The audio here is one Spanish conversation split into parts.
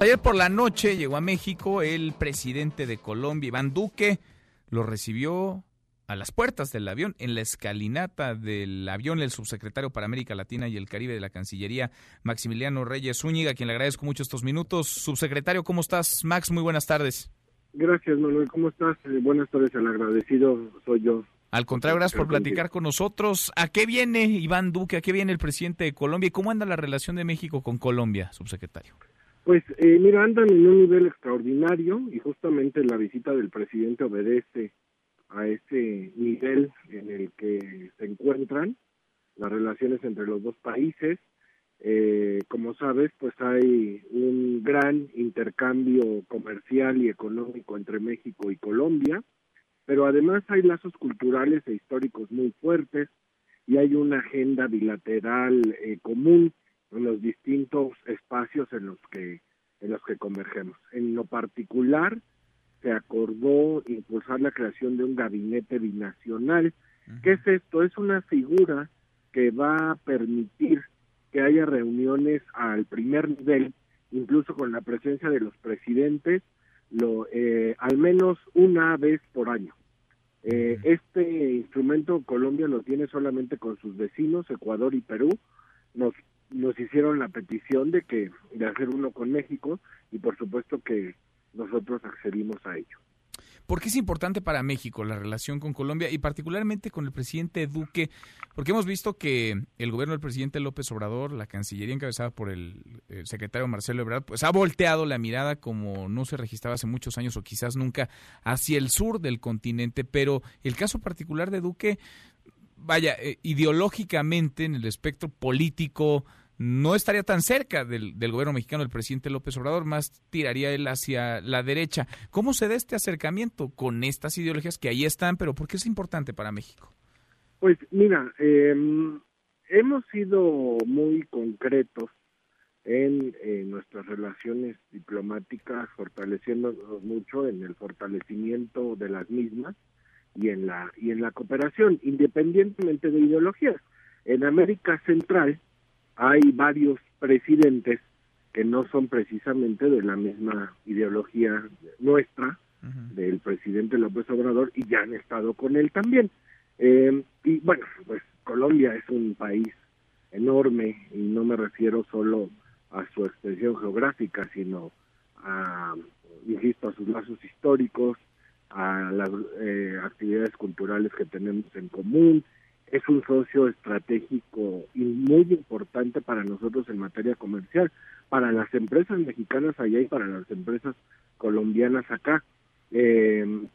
Ayer por la noche llegó a México el presidente de Colombia, Iván Duque, lo recibió a las puertas del avión, en la escalinata del avión, el subsecretario para América Latina y el Caribe de la Cancillería, Maximiliano Reyes Zúñiga, a quien le agradezco mucho estos minutos. Subsecretario, ¿cómo estás? Max, muy buenas tardes. Gracias, Manuel. ¿Cómo estás? Eh, buenas tardes, el agradecido soy yo. Al contrario, gracias por platicar con nosotros. ¿A qué viene Iván Duque? ¿A qué viene el presidente de Colombia? ¿Y cómo anda la relación de México con Colombia, subsecretario? Pues eh, mira, andan en un nivel extraordinario y justamente la visita del presidente obedece a ese nivel en el que se encuentran las relaciones entre los dos países. Eh, como sabes, pues hay un gran intercambio comercial y económico entre México y Colombia, pero además hay lazos culturales e históricos muy fuertes y hay una agenda bilateral eh, común en los distintos espacios en los que en los que convergemos. En lo particular, se acordó impulsar la creación de un gabinete binacional. ¿Qué es esto? Es una figura que va a permitir que haya reuniones al primer nivel, incluso con la presencia de los presidentes, lo, eh, al menos una vez por año. Eh, este instrumento Colombia lo tiene solamente con sus vecinos, Ecuador y Perú. Nos, nos hicieron la petición de que de hacer uno con México y por supuesto que nosotros accedimos a ello. ¿Por qué es importante para México la relación con Colombia y particularmente con el presidente Duque? Porque hemos visto que el gobierno del presidente López Obrador, la Cancillería encabezada por el, secretario Marcelo Ebrard, pues ha volteado la mirada como no se registraba hace muchos años o quizás nunca hacia el sur del continente, pero el caso particular de Duque, vaya, eh, ideológicamente en el espectro político, no estaría tan cerca del, gobierno mexicano del presidente López Obrador, más tiraría él hacia la derecha. ¿Cómo se da este acercamiento con estas ideologías que ahí están, pero por qué es importante para México? Pues mira, eh, hemos sido muy concretos en, en, nuestras relaciones diplomáticas, fortaleciéndonos mucho en el fortalecimiento de las mismas y en la y en la cooperación, independientemente de ideologías. En América Central hay varios presidentes que no son precisamente de la misma ideología nuestra, del presidente López Obrador, y ya han estado con él también. Eh, y bueno, pues Colombia es un país enorme, y no me refiero solo a su extensión geográfica, sino a, insisto, a sus lazos históricos, a las eh, actividades culturales que tenemos en común, es un socio estratégico y muy importante para nosotros en materia comercial, para las empresas mexicanas allá y para las empresas colombianas acá. Eh,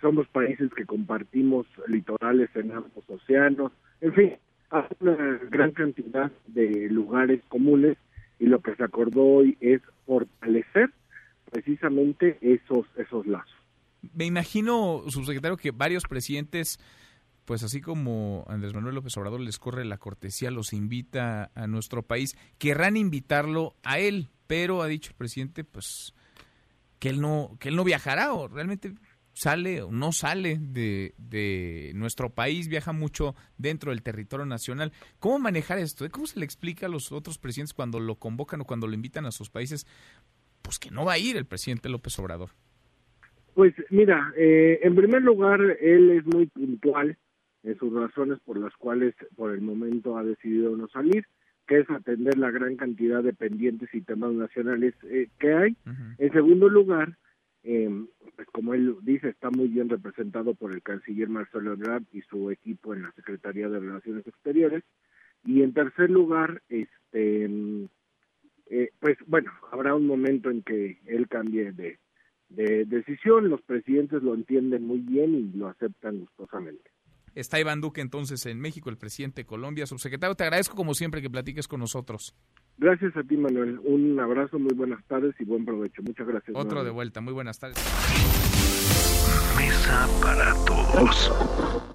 somos países que compartimos litorales en ambos océanos, en fin, hay una gran cantidad de lugares comunes y lo que se acordó hoy es fortalecer precisamente esos esos lazos. Me imagino, subsecretario, que varios presidentes pues así como Andrés Manuel López Obrador les corre la cortesía, los invita a nuestro país, querrán invitarlo a él, pero ha dicho el presidente, pues que él no, que él no viajará o realmente sale o no sale de, de nuestro país, viaja mucho dentro del territorio nacional. ¿Cómo manejar esto? ¿Cómo se le explica a los otros presidentes cuando lo convocan o cuando lo invitan a sus países? Pues que no va a ir el presidente López Obrador. Pues mira, eh, en primer lugar, él es muy puntual en sus razones por las cuales por el momento ha decidido no salir, que es atender la gran cantidad de pendientes y temas nacionales eh, que hay. En segundo lugar, eh, pues como él dice, está muy bien representado por el canciller Marcelo Ebrard y su equipo en la Secretaría de Relaciones Exteriores. Y en tercer lugar, este, eh, pues bueno, habrá un momento en que él cambie de, de decisión, los presidentes lo entienden muy bien y lo aceptan gustosamente. Está Iván Duque entonces en México, el presidente de Colombia. Subsecretario, te agradezco como siempre que platiques con nosotros. Gracias a ti, Manuel. Un abrazo, muy buenas tardes y buen provecho. Muchas gracias. Otro de vuelta, muy buenas tardes. Mesa para todos.